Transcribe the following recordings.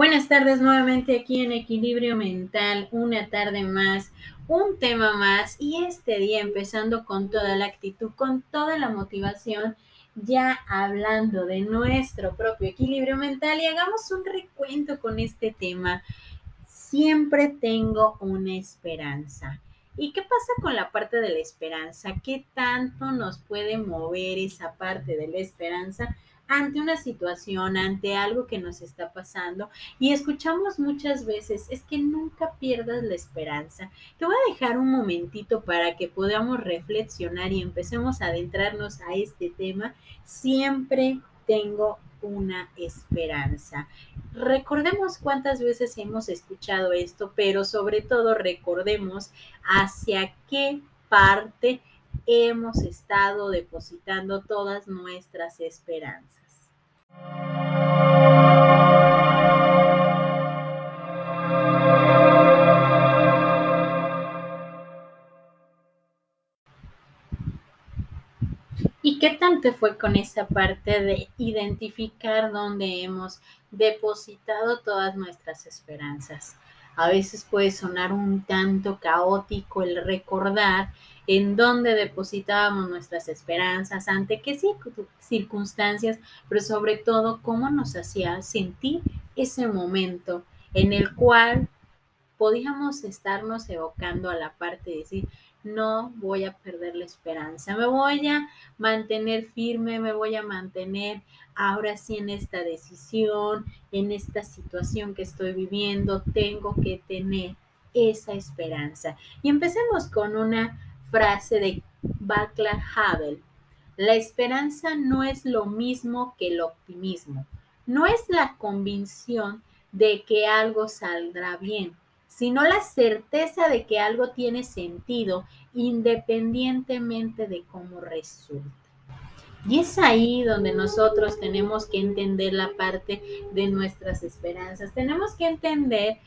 Buenas tardes nuevamente aquí en Equilibrio Mental, una tarde más, un tema más y este día empezando con toda la actitud, con toda la motivación, ya hablando de nuestro propio equilibrio mental y hagamos un recuento con este tema. Siempre tengo una esperanza. ¿Y qué pasa con la parte de la esperanza? ¿Qué tanto nos puede mover esa parte de la esperanza? Ante una situación, ante algo que nos está pasando y escuchamos muchas veces, es que nunca pierdas la esperanza. Te voy a dejar un momentito para que podamos reflexionar y empecemos a adentrarnos a este tema. Siempre tengo una esperanza. Recordemos cuántas veces hemos escuchado esto, pero sobre todo recordemos hacia qué parte hemos estado depositando todas nuestras esperanzas. ¿Y qué tanto fue con esa parte de identificar dónde hemos depositado todas nuestras esperanzas? A veces puede sonar un tanto caótico el recordar en dónde depositábamos nuestras esperanzas, ante qué circunstancias, pero sobre todo cómo nos hacía sentir ese momento en el cual podíamos estarnos evocando a la parte de decir, no voy a perder la esperanza, me voy a mantener firme, me voy a mantener ahora sí en esta decisión, en esta situación que estoy viviendo, tengo que tener esa esperanza. Y empecemos con una frase de Václav Havel. La esperanza no es lo mismo que el optimismo. No es la convicción de que algo saldrá bien, sino la certeza de que algo tiene sentido independientemente de cómo resulte. Y es ahí donde nosotros tenemos que entender la parte de nuestras esperanzas. Tenemos que entender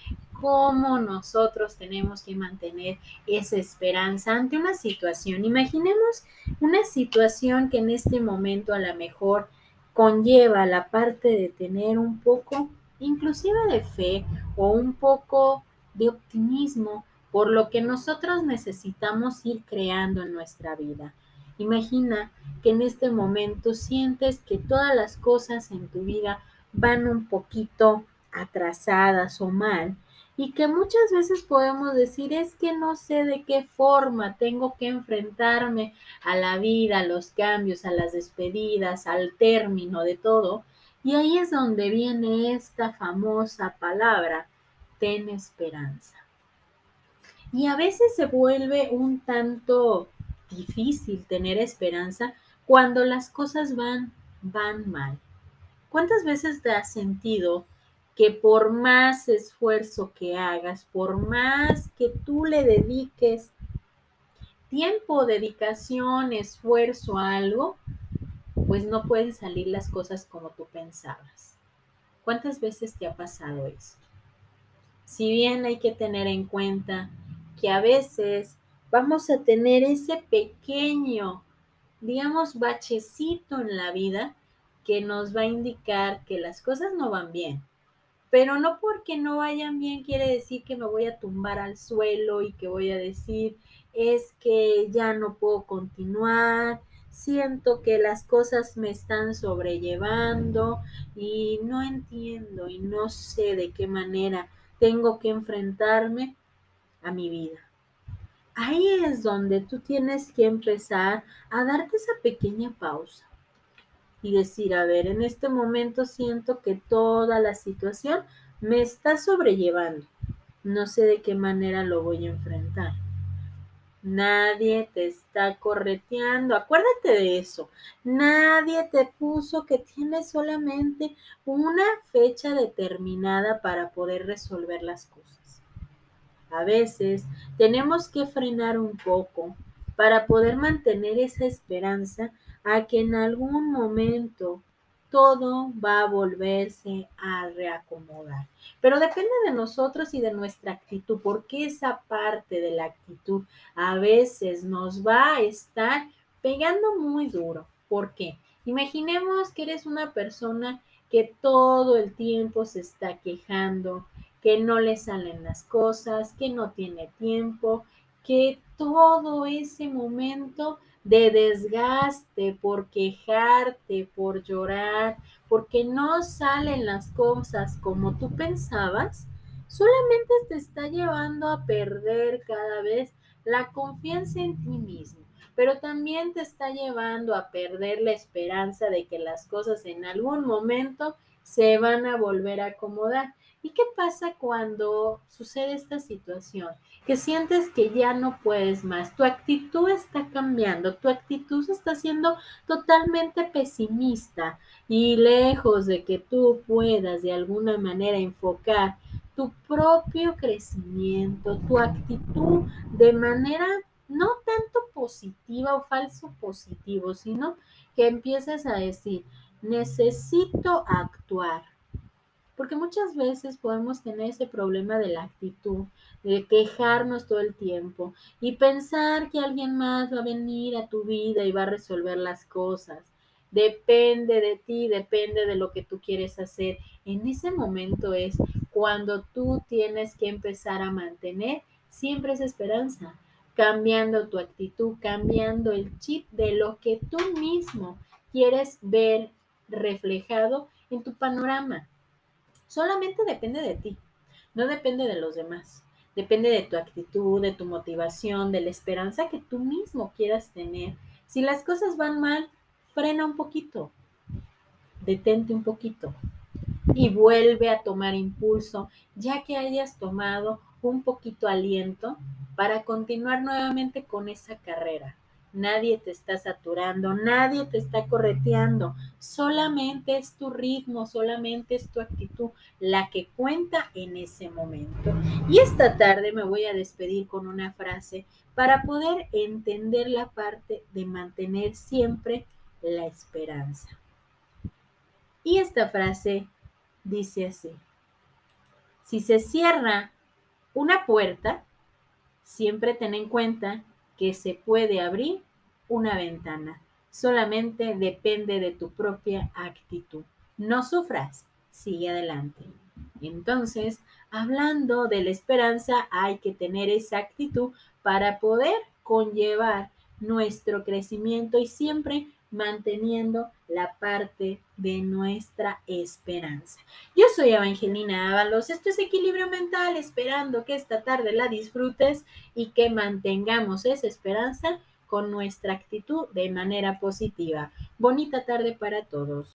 cómo nosotros tenemos que mantener esa esperanza ante una situación. Imaginemos una situación que en este momento a lo mejor conlleva la parte de tener un poco, inclusive de fe o un poco de optimismo por lo que nosotros necesitamos ir creando en nuestra vida. Imagina que en este momento sientes que todas las cosas en tu vida van un poquito atrasadas o mal y que muchas veces podemos decir es que no sé de qué forma tengo que enfrentarme a la vida, a los cambios, a las despedidas, al término de todo. Y ahí es donde viene esta famosa palabra, ten esperanza. Y a veces se vuelve un tanto difícil tener esperanza cuando las cosas van, van mal. ¿Cuántas veces te has sentido que por más esfuerzo que hagas, por más que tú le dediques tiempo, dedicación, esfuerzo a algo, pues no pueden salir las cosas como tú pensabas. ¿Cuántas veces te ha pasado esto? Si bien hay que tener en cuenta que a veces vamos a tener ese pequeño, digamos, bachecito en la vida que nos va a indicar que las cosas no van bien pero no porque no vayan bien quiere decir que me voy a tumbar al suelo y que voy a decir es que ya no puedo continuar, siento que las cosas me están sobrellevando y no entiendo y no sé de qué manera tengo que enfrentarme a mi vida. Ahí es donde tú tienes que empezar a darte esa pequeña pausa y decir, a ver, en este momento siento que toda la situación me está sobrellevando. No sé de qué manera lo voy a enfrentar. Nadie te está correteando. Acuérdate de eso. Nadie te puso que tienes solamente una fecha determinada para poder resolver las cosas. A veces tenemos que frenar un poco para poder mantener esa esperanza a que en algún momento todo va a volverse a reacomodar. Pero depende de nosotros y de nuestra actitud, porque esa parte de la actitud a veces nos va a estar pegando muy duro. ¿Por qué? Imaginemos que eres una persona que todo el tiempo se está quejando, que no le salen las cosas, que no tiene tiempo, que todo ese momento de desgaste por quejarte, por llorar, porque no salen las cosas como tú pensabas, solamente te está llevando a perder cada vez la confianza en ti mismo, pero también te está llevando a perder la esperanza de que las cosas en algún momento se van a volver a acomodar. ¿Y qué pasa cuando sucede esta situación? Que sientes que ya no puedes más, tu actitud está cambiando, tu actitud está siendo totalmente pesimista y lejos de que tú puedas de alguna manera enfocar tu propio crecimiento, tu actitud de manera no tanto positiva o falso positivo, sino que empieces a decir, necesito actuar. Porque muchas veces podemos tener ese problema de la actitud, de quejarnos todo el tiempo y pensar que alguien más va a venir a tu vida y va a resolver las cosas. Depende de ti, depende de lo que tú quieres hacer. En ese momento es cuando tú tienes que empezar a mantener siempre esa esperanza, cambiando tu actitud, cambiando el chip de lo que tú mismo quieres ver reflejado en tu panorama. Solamente depende de ti, no depende de los demás. Depende de tu actitud, de tu motivación, de la esperanza que tú mismo quieras tener. Si las cosas van mal, frena un poquito, detente un poquito, y vuelve a tomar impulso, ya que hayas tomado un poquito aliento para continuar nuevamente con esa carrera. Nadie te está saturando, nadie te está correteando, solamente es tu ritmo, solamente es tu actitud la que cuenta en ese momento. Y esta tarde me voy a despedir con una frase para poder entender la parte de mantener siempre la esperanza. Y esta frase dice así, si se cierra una puerta, siempre ten en cuenta que se puede abrir una ventana. Solamente depende de tu propia actitud. No sufras, sigue adelante. Entonces, hablando de la esperanza, hay que tener esa actitud para poder conllevar nuestro crecimiento y siempre manteniendo la parte de nuestra esperanza. Yo soy Evangelina Ábalos, esto es Equilibrio Mental, esperando que esta tarde la disfrutes y que mantengamos esa esperanza con nuestra actitud de manera positiva. Bonita tarde para todos.